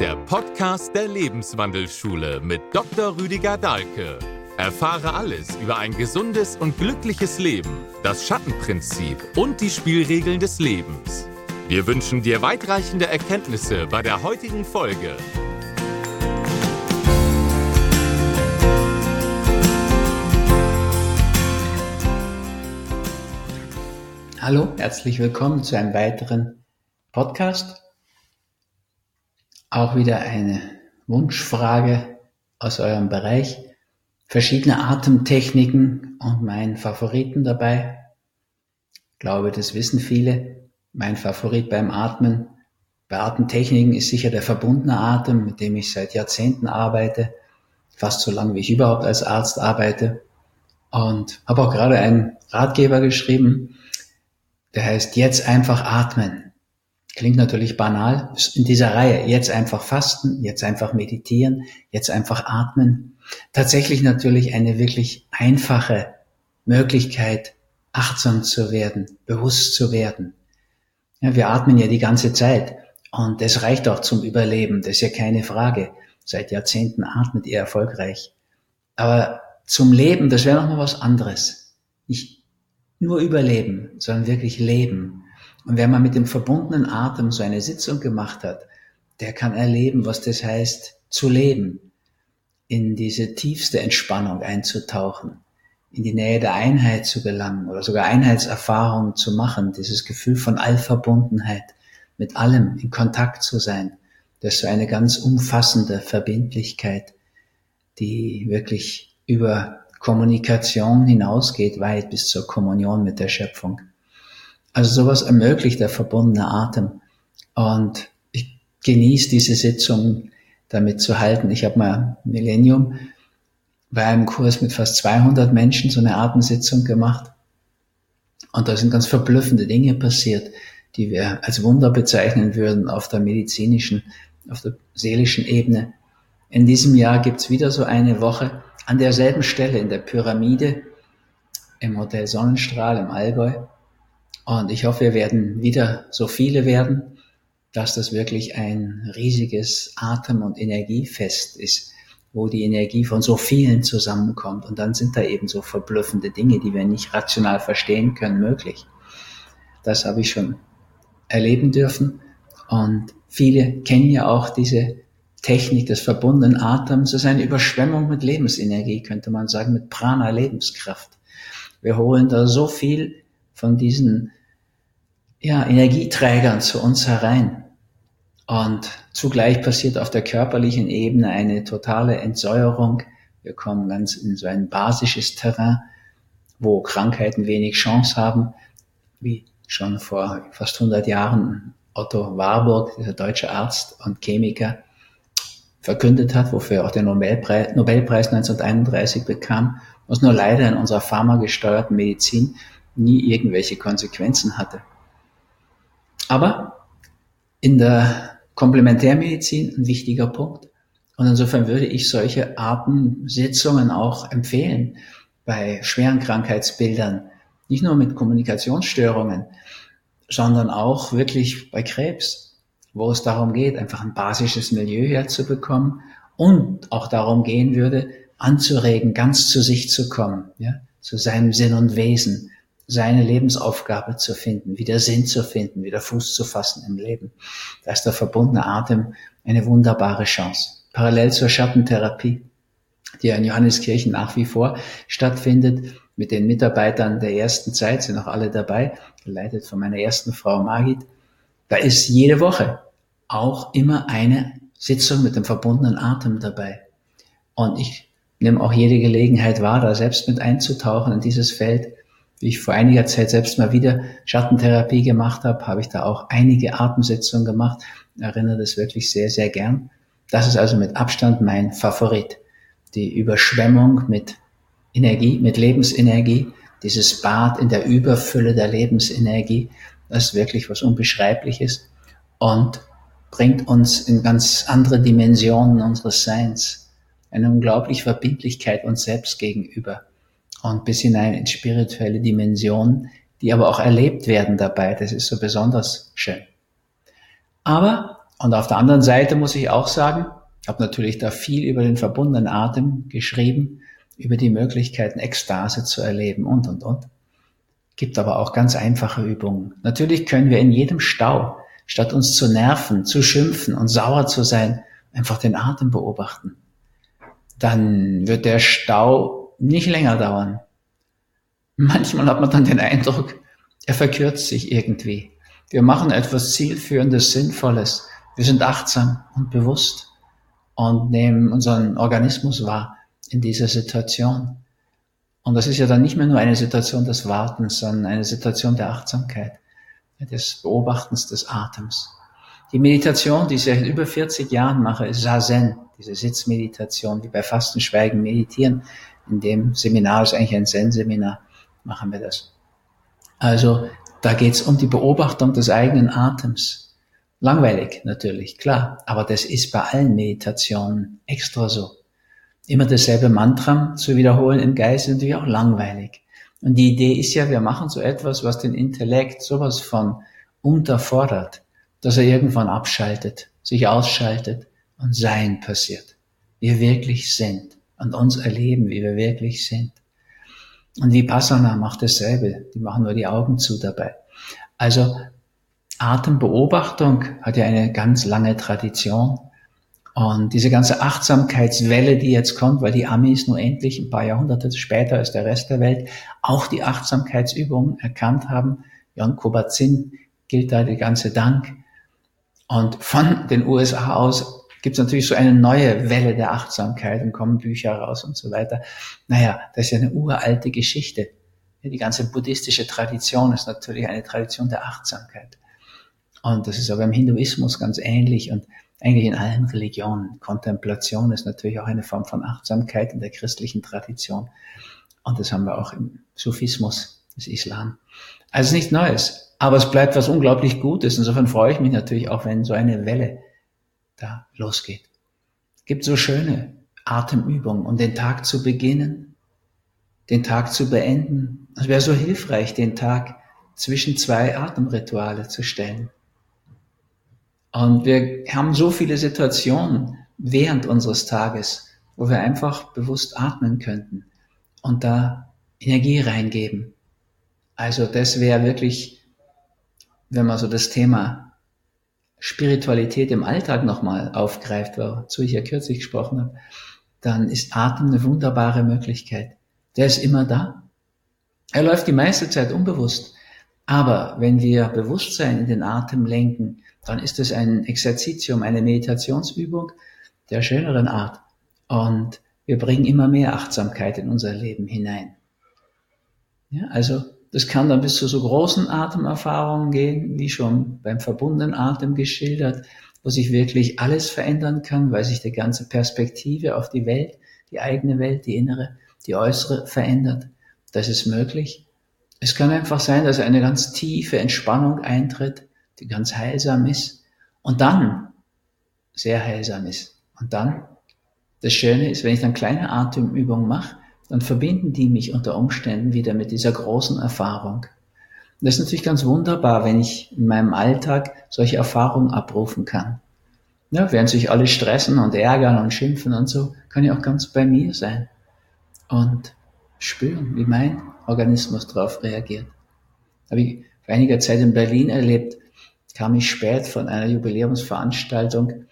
der Podcast der Lebenswandelschule mit Dr. Rüdiger Dahlke. Erfahre alles über ein gesundes und glückliches Leben, das Schattenprinzip und die Spielregeln des Lebens. Wir wünschen dir weitreichende Erkenntnisse bei der heutigen Folge. Hallo, herzlich willkommen zu einem weiteren Podcast. Auch wieder eine Wunschfrage aus eurem Bereich. Verschiedene Atemtechniken und mein Favoriten dabei. Ich glaube, das wissen viele. Mein Favorit beim Atmen bei Atemtechniken ist sicher der verbundene Atem, mit dem ich seit Jahrzehnten arbeite. Fast so lange, wie ich überhaupt als Arzt arbeite. Und habe auch gerade einen Ratgeber geschrieben, der heißt jetzt einfach atmen. Klingt natürlich banal. In dieser Reihe jetzt einfach fasten, jetzt einfach meditieren, jetzt einfach atmen. Tatsächlich natürlich eine wirklich einfache Möglichkeit, achtsam zu werden, bewusst zu werden. Ja, wir atmen ja die ganze Zeit und das reicht auch zum Überleben, das ist ja keine Frage. Seit Jahrzehnten atmet ihr erfolgreich. Aber zum Leben, das wäre noch mal was anderes. Nicht nur überleben, sondern wirklich leben. Und wer mal mit dem verbundenen Atem so eine Sitzung gemacht hat, der kann erleben, was das heißt, zu leben, in diese tiefste Entspannung einzutauchen, in die Nähe der Einheit zu gelangen oder sogar Einheitserfahrungen zu machen, dieses Gefühl von Allverbundenheit, mit allem in Kontakt zu sein. Das ist so eine ganz umfassende Verbindlichkeit, die wirklich über Kommunikation hinausgeht, weit bis zur Kommunion mit der Schöpfung. Also sowas ermöglicht der verbundene Atem. Und ich genieße diese Sitzung damit zu halten. Ich habe mal Millennium bei einem Kurs mit fast 200 Menschen so eine Atemsitzung gemacht. Und da sind ganz verblüffende Dinge passiert, die wir als Wunder bezeichnen würden auf der medizinischen, auf der seelischen Ebene. In diesem Jahr gibt's wieder so eine Woche an derselben Stelle in der Pyramide im Hotel Sonnenstrahl im Allgäu. Und ich hoffe, wir werden wieder so viele werden, dass das wirklich ein riesiges Atem- und Energiefest ist, wo die Energie von so vielen zusammenkommt. Und dann sind da eben so verblüffende Dinge, die wir nicht rational verstehen können, möglich. Das habe ich schon erleben dürfen. Und viele kennen ja auch diese Technik des verbundenen Atems. Das ist eine Überschwemmung mit Lebensenergie, könnte man sagen, mit Prana, Lebenskraft. Wir holen da so viel von diesen ja, Energieträgern zu uns herein. Und zugleich passiert auf der körperlichen Ebene eine totale Entsäuerung. Wir kommen ganz in so ein basisches Terrain, wo Krankheiten wenig Chance haben, wie schon vor fast 100 Jahren Otto Warburg, dieser deutsche Arzt und Chemiker, verkündet hat, wofür er auch den Nobelpreis, Nobelpreis 1931 bekam, was nur leider in unserer pharmagesteuerten Medizin nie irgendwelche Konsequenzen hatte. Aber in der Komplementärmedizin ein wichtiger Punkt. Und insofern würde ich solche Atemsitzungen auch empfehlen bei schweren Krankheitsbildern. Nicht nur mit Kommunikationsstörungen, sondern auch wirklich bei Krebs, wo es darum geht, einfach ein basisches Milieu herzubekommen und auch darum gehen würde, anzuregen, ganz zu sich zu kommen, ja, zu seinem Sinn und Wesen, seine Lebensaufgabe zu finden, wieder Sinn zu finden, wieder Fuß zu fassen im Leben. Da ist der verbundene Atem eine wunderbare Chance. Parallel zur Schattentherapie, die in Johanneskirchen nach wie vor stattfindet, mit den Mitarbeitern der ersten Zeit, sind auch alle dabei, geleitet von meiner ersten Frau Margit. Da ist jede Woche auch immer eine Sitzung mit dem verbundenen Atem dabei. Und ich nehme auch jede Gelegenheit wahr, da selbst mit einzutauchen in dieses Feld wie ich vor einiger Zeit selbst mal wieder Schattentherapie gemacht habe, habe ich da auch einige Atemsitzungen gemacht. Erinnere das wirklich sehr, sehr gern. Das ist also mit Abstand mein Favorit. Die Überschwemmung mit Energie, mit Lebensenergie, dieses Bad in der Überfülle der Lebensenergie, das ist wirklich was Unbeschreibliches und bringt uns in ganz andere Dimensionen unseres Seins. Eine unglaubliche Verbindlichkeit uns selbst gegenüber und bis hinein in spirituelle Dimensionen, die aber auch erlebt werden dabei. Das ist so besonders schön. Aber Und auf der anderen Seite muss ich auch sagen, ich habe natürlich da viel über den verbundenen Atem geschrieben, über die Möglichkeiten, Ekstase zu erleben und, und, und. Gibt aber auch ganz einfache Übungen. Natürlich können wir in jedem Stau, statt uns zu nerven, zu schimpfen und sauer zu sein, einfach den Atem beobachten. Dann wird der Stau nicht länger dauern. Manchmal hat man dann den Eindruck, er verkürzt sich irgendwie. Wir machen etwas Zielführendes, Sinnvolles. Wir sind achtsam und bewusst und nehmen unseren Organismus wahr in dieser Situation. Und das ist ja dann nicht mehr nur eine Situation des Wartens, sondern eine Situation der Achtsamkeit, des Beobachtens des Atems. Die Meditation, die ich seit über 40 Jahren mache, ist Zazen, diese Sitzmeditation, wie bei Fasten, Schweigen, Meditieren. In dem Seminar ist eigentlich ein Zen-Seminar, machen wir das. Also da geht's um die Beobachtung des eigenen Atems. Langweilig natürlich, klar, aber das ist bei allen Meditationen extra so. Immer dasselbe Mantra zu wiederholen im Geist ist natürlich auch langweilig. Und die Idee ist ja, wir machen so etwas, was den Intellekt sowas von unterfordert, dass er irgendwann abschaltet, sich ausschaltet und Sein passiert. Wir wirklich sind und uns erleben, wie wir wirklich sind. Und Vipassana macht dasselbe. Die machen nur die Augen zu dabei. Also Atembeobachtung hat ja eine ganz lange Tradition. Und diese ganze Achtsamkeitswelle, die jetzt kommt, weil die Amis nur endlich ein paar Jahrhunderte später als der Rest der Welt auch die Achtsamkeitsübungen erkannt haben. Jan Kobatzin gilt da die ganze Dank. Und von den USA aus gibt es natürlich so eine neue Welle der Achtsamkeit und kommen Bücher raus und so weiter. Naja, das ist ja eine uralte Geschichte. Die ganze buddhistische Tradition ist natürlich eine Tradition der Achtsamkeit. Und das ist aber im Hinduismus ganz ähnlich und eigentlich in allen Religionen. Kontemplation ist natürlich auch eine Form von Achtsamkeit in der christlichen Tradition. Und das haben wir auch im Sufismus, des Islam. Also nichts Neues. Aber es bleibt was unglaublich Gutes. Insofern freue ich mich natürlich auch, wenn so eine Welle da losgeht. Gibt so schöne Atemübungen, um den Tag zu beginnen, den Tag zu beenden. Es wäre so hilfreich, den Tag zwischen zwei Atemrituale zu stellen. Und wir haben so viele Situationen während unseres Tages, wo wir einfach bewusst atmen könnten und da Energie reingeben. Also das wäre wirklich, wenn man so das Thema Spiritualität im Alltag nochmal aufgreift, wozu ich ja kürzlich gesprochen habe, dann ist Atem eine wunderbare Möglichkeit. Der ist immer da. Er läuft die meiste Zeit unbewusst. Aber wenn wir Bewusstsein in den Atem lenken, dann ist es ein Exerzitium, eine Meditationsübung der schöneren Art. Und wir bringen immer mehr Achtsamkeit in unser Leben hinein. Ja, also das kann dann bis zu so großen Atemerfahrungen gehen, wie schon beim verbundenen Atem geschildert, wo sich wirklich alles verändern kann, weil sich die ganze Perspektive auf die Welt, die eigene Welt, die innere, die äußere verändert. Das ist möglich. Es kann einfach sein, dass eine ganz tiefe Entspannung eintritt, die ganz heilsam ist und dann sehr heilsam ist. Und dann, das Schöne ist, wenn ich dann kleine Atemübungen mache, dann verbinden die mich unter Umständen wieder mit dieser großen Erfahrung. Und das ist natürlich ganz wunderbar, wenn ich in meinem Alltag solche Erfahrungen abrufen kann. Ja, während sich alle stressen und ärgern und schimpfen und so, kann ich auch ganz bei mir sein und spüren, wie mein Organismus darauf reagiert. Habe ich vor einiger Zeit in Berlin erlebt, kam ich spät von einer Jubiläumsveranstaltung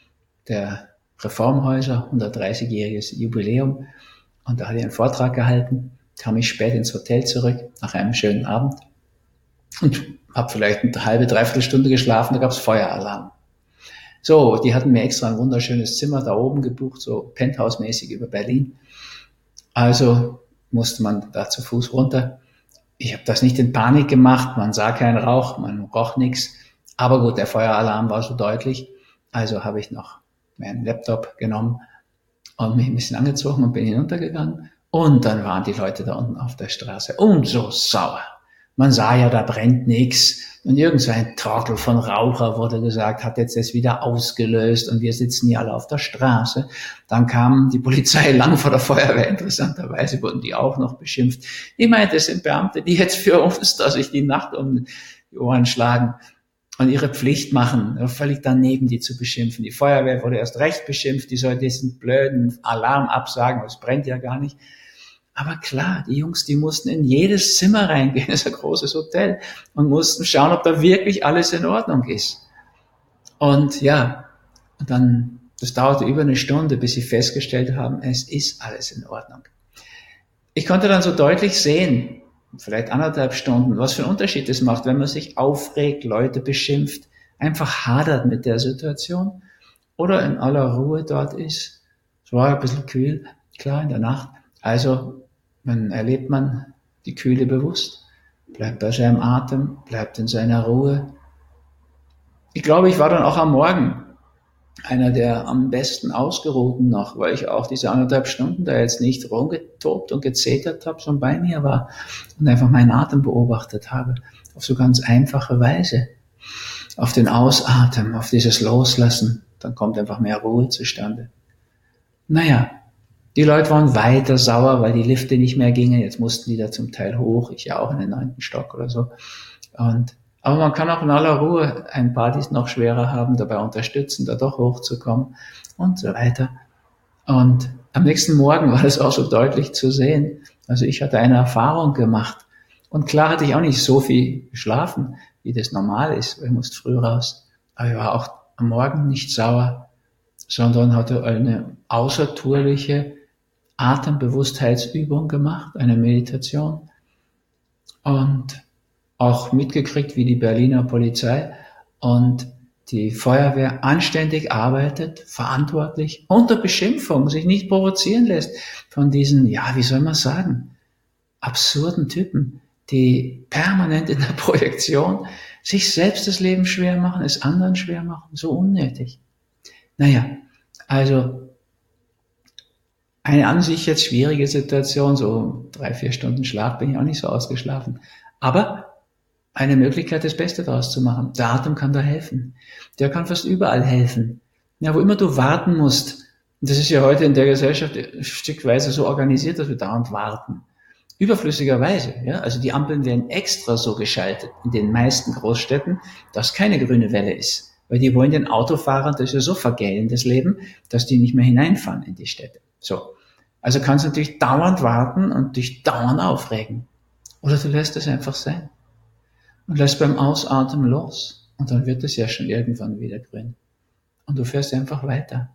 der Reformhäuser, 130-jähriges Jubiläum, und da hatte ich einen Vortrag gehalten, kam ich spät ins Hotel zurück, nach einem schönen Abend und habe vielleicht eine halbe, dreiviertel Stunde geschlafen, da gab es Feueralarm. So, die hatten mir extra ein wunderschönes Zimmer da oben gebucht, so Penthouse-mäßig über Berlin. Also musste man da zu Fuß runter. Ich habe das nicht in Panik gemacht, man sah keinen Rauch, man roch nichts. Aber gut, der Feueralarm war so deutlich. Also habe ich noch meinen Laptop genommen und mich ein bisschen angezogen und bin hinuntergegangen. Und dann waren die Leute da unten auf der Straße und so sauer. Man sah ja, da brennt nichts. Und irgend so ein Trottel von Raucher wurde gesagt, hat jetzt das wieder ausgelöst und wir sitzen hier alle auf der Straße. Dann kam die Polizei lang vor der Feuerwehr. Interessanterweise wurden die auch noch beschimpft. Ich meine, das sind Beamte, die jetzt für uns, dass sich die Nacht um die Ohren schlagen. Und ihre Pflicht machen, völlig daneben, die zu beschimpfen. Die Feuerwehr wurde erst recht beschimpft, die soll diesen blöden Alarm absagen, es brennt ja gar nicht. Aber klar, die Jungs, die mussten in jedes Zimmer reingehen, das ist ein großes Hotel, und mussten schauen, ob da wirklich alles in Ordnung ist. Und ja, dann, das dauerte über eine Stunde, bis sie festgestellt haben, es ist alles in Ordnung. Ich konnte dann so deutlich sehen, vielleicht anderthalb Stunden, was für einen Unterschied es macht, wenn man sich aufregt, Leute beschimpft, einfach hadert mit der Situation oder in aller Ruhe dort ist. Es war ein bisschen kühl, klar, in der Nacht. Also, dann erlebt man die Kühle bewusst, bleibt bei seinem Atem, bleibt in seiner Ruhe. Ich glaube, ich war dann auch am Morgen einer der am besten ausgeruhten noch, weil ich auch diese anderthalb Stunden da jetzt nicht rumgetobt und gezetert habe, sondern bei mir war und einfach meinen Atem beobachtet habe, auf so ganz einfache Weise. Auf den Ausatmen, auf dieses Loslassen, dann kommt einfach mehr Ruhe zustande. Naja, die Leute waren weiter sauer, weil die Lifte nicht mehr gingen. Jetzt mussten die da zum Teil hoch, ich ja auch in den neunten Stock oder so. Und aber man kann auch in aller Ruhe ein paar, die es noch schwerer haben, dabei unterstützen, da doch hochzukommen und so weiter. Und am nächsten Morgen war das auch so deutlich zu sehen. Also ich hatte eine Erfahrung gemacht. Und klar hatte ich auch nicht so viel geschlafen, wie das normal ist. Ich musste früh raus. Aber ich war auch am Morgen nicht sauer, sondern hatte eine außertourliche Atembewusstheitsübung gemacht, eine Meditation. Und auch mitgekriegt, wie die Berliner Polizei und die Feuerwehr anständig arbeitet, verantwortlich, unter Beschimpfung, sich nicht provozieren lässt von diesen, ja, wie soll man sagen, absurden Typen, die permanent in der Projektion sich selbst das Leben schwer machen, es anderen schwer machen, so unnötig. Naja, also eine an sich jetzt schwierige Situation, so drei, vier Stunden Schlaf bin ich auch nicht so ausgeschlafen. Aber eine Möglichkeit, das Beste daraus zu machen. Der Atem kann da helfen. Der kann fast überall helfen. Ja, wo immer du warten musst, das ist ja heute in der Gesellschaft stückweise so organisiert, dass wir dauernd warten. Überflüssigerweise, ja. Also die Ampeln werden extra so geschaltet in den meisten Großstädten, dass keine grüne Welle ist. Weil die wollen den Autofahrern das ja so vergällen, das Leben, dass die nicht mehr hineinfahren in die Städte. So. Also kannst du natürlich dauernd warten und dich dauernd aufregen. Oder du lässt es einfach sein und lässt beim Ausatmen los. Und dann wird es ja schon irgendwann wieder grün. Und du fährst einfach weiter.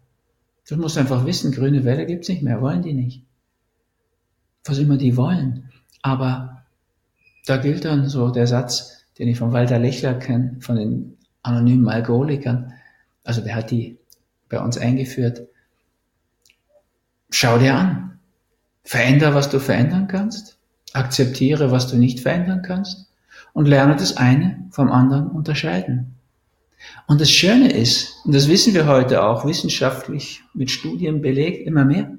Du musst einfach wissen, grüne Welle gibt's nicht mehr, wollen die nicht. Was immer die wollen. Aber da gilt dann so der Satz, den ich von Walter Lechler kenne, von den anonymen Alkoholikern. Also der hat die bei uns eingeführt. Schau dir an. Veränder, was du verändern kannst. Akzeptiere, was du nicht verändern kannst und lerne das eine vom anderen unterscheiden. Und das Schöne ist, und das wissen wir heute auch wissenschaftlich mit Studien belegt, immer mehr,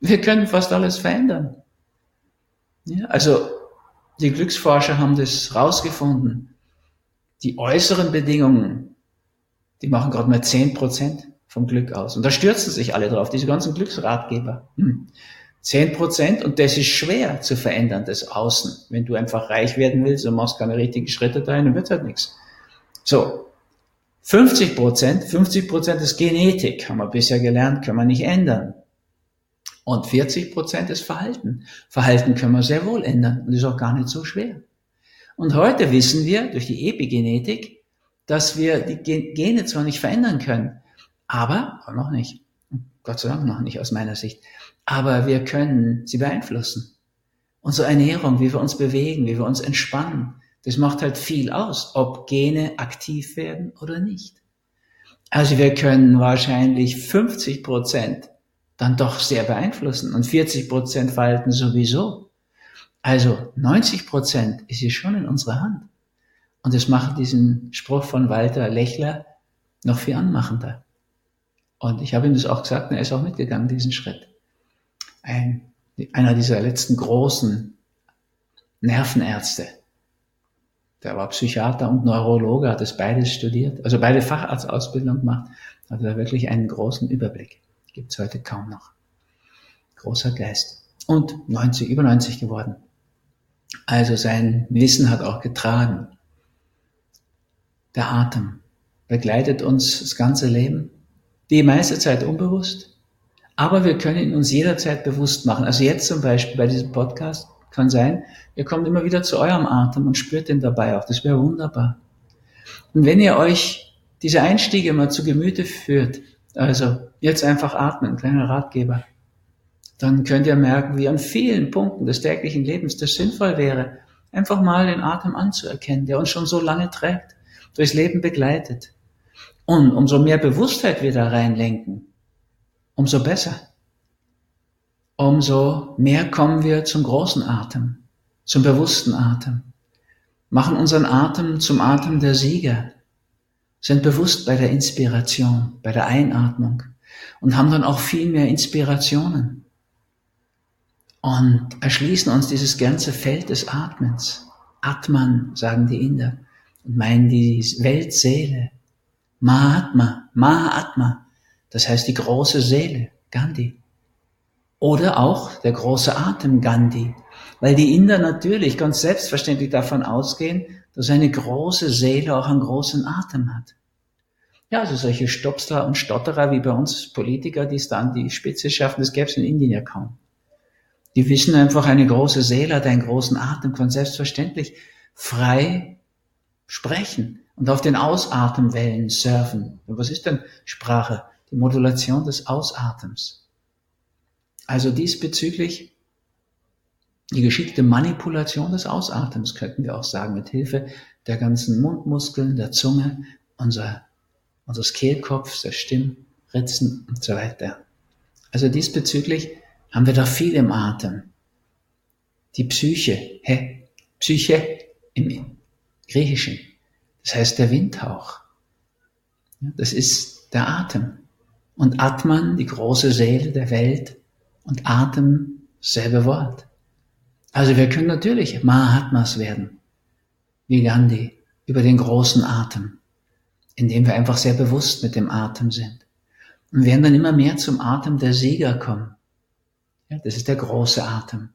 wir können fast alles verändern. Ja, also die Glücksforscher haben das rausgefunden. Die äußeren Bedingungen, die machen gerade mal zehn Prozent vom Glück aus. Und da stürzen sich alle drauf, diese ganzen Glücksratgeber. Hm. 10 Prozent und das ist schwer zu verändern, das Außen. Wenn du einfach reich werden willst und machst keine richtigen Schritte dahin, dann wird halt nichts. So. 50 Prozent, 50 Prozent ist Genetik, haben wir bisher gelernt, können wir nicht ändern. Und 40 Prozent ist Verhalten. Verhalten können wir sehr wohl ändern und ist auch gar nicht so schwer. Und heute wissen wir durch die Epigenetik, dass wir die Gene zwar nicht verändern können, aber noch nicht. Gott sei Dank noch nicht aus meiner Sicht aber wir können sie beeinflussen. Unsere Ernährung, wie wir uns bewegen, wie wir uns entspannen, das macht halt viel aus, ob Gene aktiv werden oder nicht. Also wir können wahrscheinlich 50 Prozent dann doch sehr beeinflussen und 40 Prozent Verhalten sowieso. Also 90 Prozent ist hier schon in unserer Hand. Und das macht diesen Spruch von Walter Lechler noch viel anmachender. Und ich habe ihm das auch gesagt und er ist auch mitgegangen, diesen Schritt ein, einer dieser letzten großen Nervenärzte. Der war Psychiater und Neurologe, hat das beides studiert, also beide Facharztausbildung gemacht, hatte da wirklich einen großen Überblick. Gibt's heute kaum noch. Großer Geist. Und 90, über 90 geworden. Also sein Wissen hat auch getragen. Der Atem begleitet uns das ganze Leben, die meiste Zeit unbewusst, aber wir können ihn uns jederzeit bewusst machen. Also jetzt zum Beispiel bei diesem Podcast kann sein, ihr kommt immer wieder zu eurem Atem und spürt den dabei auch. Das wäre wunderbar. Und wenn ihr euch diese Einstiege mal zu Gemüte führt, also jetzt einfach atmen, kleiner Ratgeber, dann könnt ihr merken, wie an vielen Punkten des täglichen Lebens das sinnvoll wäre, einfach mal den Atem anzuerkennen, der uns schon so lange trägt, durchs Leben begleitet. Und umso mehr Bewusstheit wir da reinlenken, umso besser. Umso mehr kommen wir zum großen Atem, zum bewussten Atem, machen unseren Atem zum Atem der Sieger, sind bewusst bei der Inspiration, bei der Einatmung und haben dann auch viel mehr Inspirationen und erschließen uns dieses ganze Feld des Atmens. Atman, sagen die Inder, und meinen die Weltseele. Mahatma, Mahatma, das heißt die große Seele, Gandhi. Oder auch der große Atem Gandhi, weil die Inder natürlich ganz selbstverständlich davon ausgehen, dass eine große Seele auch einen großen Atem hat. Ja, also solche Stopster und Stotterer wie bei uns Politiker, die es dann die Spitze schaffen, das gäbe es in Indien ja kaum. Die wissen einfach, eine große Seele hat einen großen Atem, kann selbstverständlich frei sprechen und auf den Ausatemwellen surfen. Und was ist denn Sprache? Die Modulation des Ausatems. Also diesbezüglich die geschickte Manipulation des Ausatems, könnten wir auch sagen, mit Hilfe der ganzen Mundmuskeln, der Zunge, unser, unseres Kehlkopfs, der Stimmritzen und so weiter. Also diesbezüglich haben wir da viel im Atem. Die Psyche, hä? Psyche im Griechischen. Das heißt der Windhauch. Das ist der Atem. Und Atman, die große Seele der Welt, und Atem, selbe Wort. Also wir können natürlich Mahatmas werden, wie Gandhi, über den großen Atem, indem wir einfach sehr bewusst mit dem Atem sind. Und werden dann immer mehr zum Atem der Sieger kommen. Ja, das ist der große Atem.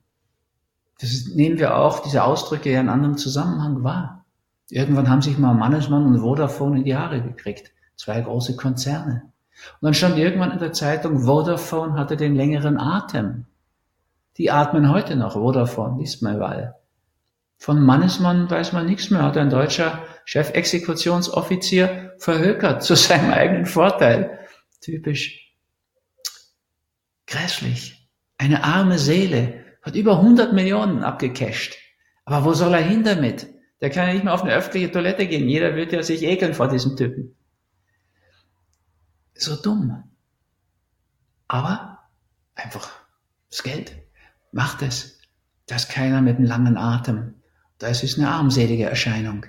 Das nehmen wir auch, diese Ausdrücke ja in anderem Zusammenhang wahr. Irgendwann haben sich mal Mannesmann und Vodafone in die Haare gekriegt. Zwei große Konzerne. Und dann stand irgendwann in der Zeitung, Vodafone hatte den längeren Atem. Die atmen heute noch, Vodafone, liest man überall. Von Mannesmann weiß man nichts mehr, hat ein deutscher Chefexekutionsoffizier verhökert zu seinem eigenen Vorteil. Typisch. Grässlich. Eine arme Seele hat über 100 Millionen abgecasht. Aber wo soll er hin damit? Der kann ja nicht mehr auf eine öffentliche Toilette gehen. Jeder wird ja sich ekeln vor diesem Typen. So dumm. Aber einfach das Geld macht es. Da ist keiner mit einem langen Atem. Das ist eine armselige Erscheinung.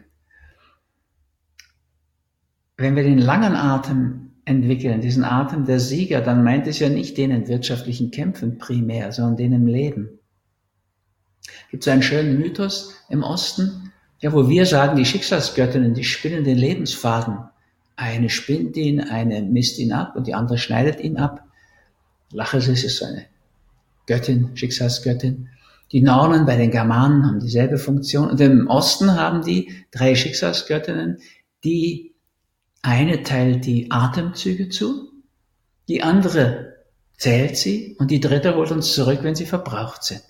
Wenn wir den langen Atem entwickeln, diesen Atem der Sieger, dann meint es ja nicht den in wirtschaftlichen Kämpfen primär, sondern den im Leben. Gibt es einen schönen Mythos im Osten, ja, wo wir sagen, die Schicksalsgöttinnen, die spinnen den Lebensfaden. Eine spinnt ihn, eine misst ihn ab und die andere schneidet ihn ab. Laches ist so eine Göttin, Schicksalsgöttin. Die Nornen bei den Germanen haben dieselbe Funktion und im Osten haben die drei Schicksalsgöttinnen, die eine teilt die Atemzüge zu, die andere zählt sie und die dritte holt uns zurück, wenn sie verbraucht sind.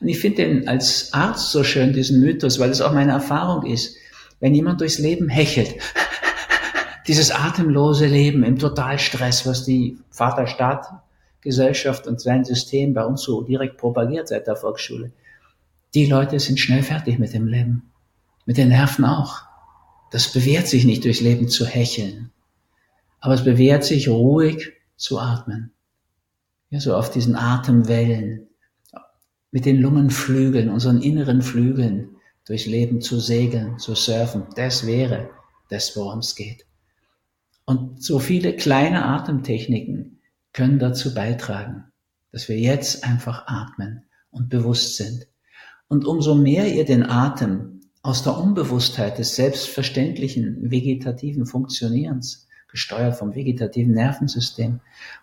Und ich finde den als Arzt so schön, diesen Mythos, weil es auch meine Erfahrung ist. Wenn jemand durchs Leben hechelt, dieses atemlose Leben im Totalstress, was die Vaterstaat-Gesellschaft und sein System bei uns so direkt propagiert seit der Volksschule, die Leute sind schnell fertig mit dem Leben. Mit den Nerven auch. Das bewährt sich nicht durchs Leben zu hecheln. Aber es bewährt sich ruhig zu atmen. Ja, so auf diesen Atemwellen mit den Lungenflügeln, unseren inneren Flügeln durchs Leben zu segeln, zu surfen. Das wäre das, worum es geht. Und so viele kleine Atemtechniken können dazu beitragen, dass wir jetzt einfach atmen und bewusst sind. Und umso mehr ihr den Atem aus der Unbewusstheit des selbstverständlichen vegetativen Funktionierens gesteuert vom vegetativen Nervensystem,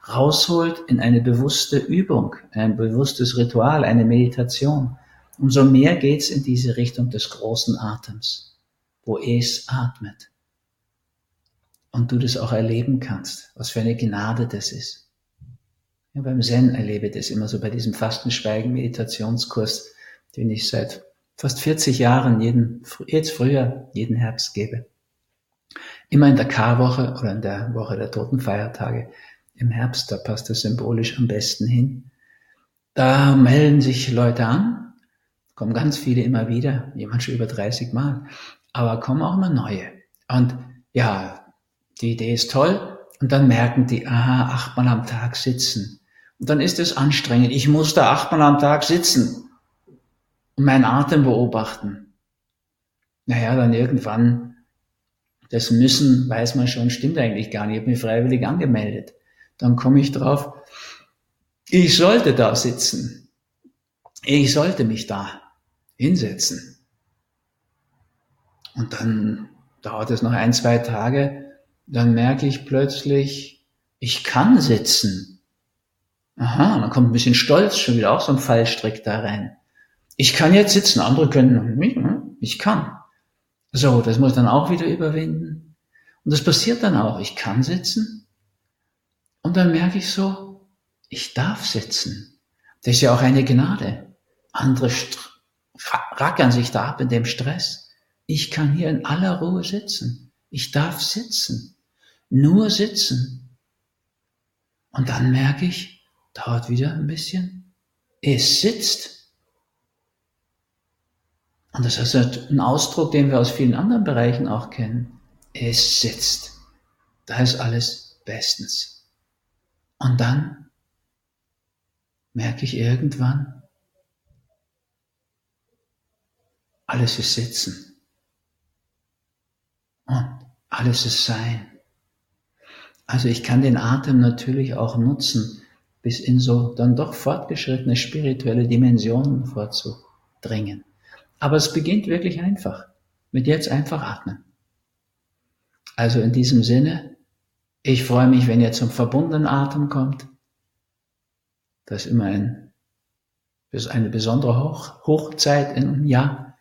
rausholt in eine bewusste Übung, ein bewusstes Ritual, eine Meditation, umso mehr geht's in diese Richtung des großen Atems. wo es atmet. Und du das auch erleben kannst, was für eine Gnade das ist. Ja, beim Zen erlebe ich das immer so bei diesem Fastenschweigen-Meditationskurs, den ich seit fast 40 Jahren jeden, jetzt früher, jeden Herbst gebe. Immer in der Karwoche oder in der Woche der Totenfeiertage im Herbst, da passt das symbolisch am besten hin. Da melden sich Leute an, kommen ganz viele immer wieder, jemand schon über 30 Mal, aber kommen auch immer neue. Und ja, die Idee ist toll. Und dann merken die, aha, achtmal am Tag sitzen. Und dann ist es anstrengend. Ich muss da achtmal am Tag sitzen und meinen Atem beobachten. Naja, dann irgendwann, das Müssen, weiß man schon, stimmt eigentlich gar nicht. Ich habe mich freiwillig angemeldet. Dann komme ich drauf, ich sollte da sitzen. Ich sollte mich da hinsetzen. Und dann dauert es noch ein, zwei Tage, dann merke ich plötzlich, ich kann sitzen. Aha, dann kommt ein bisschen Stolz, schon wieder auch so ein Fallstrick da rein. Ich kann jetzt sitzen, andere können noch nicht. Hm? Ich kann. So, das muss ich dann auch wieder überwinden. Und das passiert dann auch. Ich kann sitzen. Und dann merke ich so, ich darf sitzen. Das ist ja auch eine Gnade. Andere rackern sich da ab in dem Stress. Ich kann hier in aller Ruhe sitzen. Ich darf sitzen. Nur sitzen. Und dann merke ich, dauert wieder ein bisschen. Es sitzt. Und das ist ein Ausdruck, den wir aus vielen anderen Bereichen auch kennen. Es sitzt. Da ist alles bestens. Und dann merke ich irgendwann, alles ist Sitzen. Und alles ist Sein. Also ich kann den Atem natürlich auch nutzen, bis in so dann doch fortgeschrittene spirituelle Dimensionen vorzudringen. Aber es beginnt wirklich einfach. Mit jetzt einfach atmen. Also in diesem Sinne, ich freue mich, wenn ihr zum verbundenen Atem kommt. Das ist immer ein, das ist eine besondere Hoch, Hochzeit im Jahr.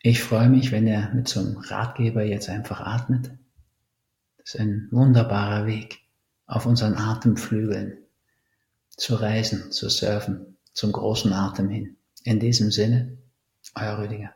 Ich freue mich, wenn ihr mit so einem Ratgeber jetzt einfach atmet. Das ist ein wunderbarer Weg, auf unseren Atemflügeln zu reisen, zu surfen, zum großen Atem hin. In diesem Sinne, euer Rüdiger.